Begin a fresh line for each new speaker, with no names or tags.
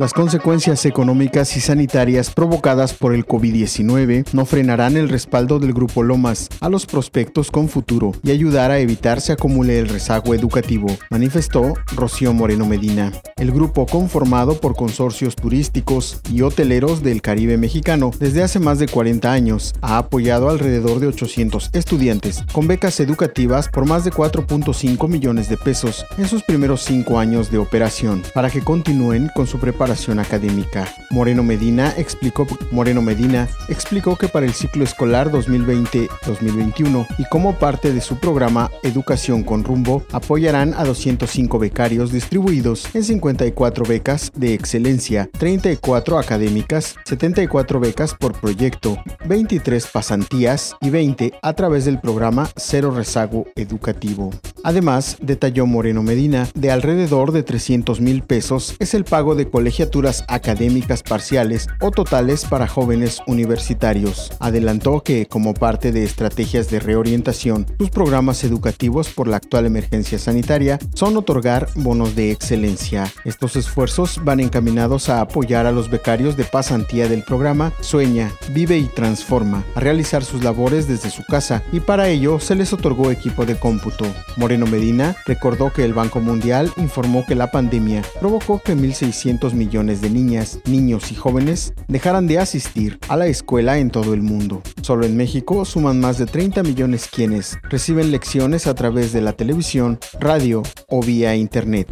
Las consecuencias económicas y sanitarias provocadas por el COVID-19 no frenarán el respaldo del Grupo Lomas a los prospectos con futuro y ayudar a evitar se acumule el rezago educativo, manifestó Rocío Moreno Medina. El grupo, conformado por consorcios turísticos y hoteleros del Caribe mexicano desde hace más de 40 años, ha apoyado alrededor de 800 estudiantes con becas educativas por más de 4.5 millones de pesos en sus primeros cinco años de operación para que continúen con su preparación académica. Moreno Medina explicó, Moreno Medina explicó que para el ciclo escolar 2020-2021 y como parte de su programa Educación con Rumbo, apoyarán a 205 becarios distribuidos en 54 becas de excelencia, 34 académicas, 74 becas por proyecto, 23 pasantías y 20 a través del programa Cero Rezago Educativo. Además, detalló Moreno Medina, de alrededor de 300 mil pesos es el pago de académicas parciales o totales para jóvenes universitarios. Adelantó que, como parte de estrategias de reorientación, sus programas educativos por la actual emergencia sanitaria son otorgar bonos de excelencia. Estos esfuerzos van encaminados a apoyar a los becarios de pasantía del programa Sueña, Vive y Transforma, a realizar sus labores desde su casa y para ello se les otorgó equipo de cómputo. Moreno Medina recordó que el Banco Mundial informó que la pandemia provocó que 1.600 millones de niñas, niños y jóvenes dejarán de asistir a la escuela en todo el mundo. Solo en México suman más de 30 millones quienes reciben lecciones a través de la televisión, radio o vía internet.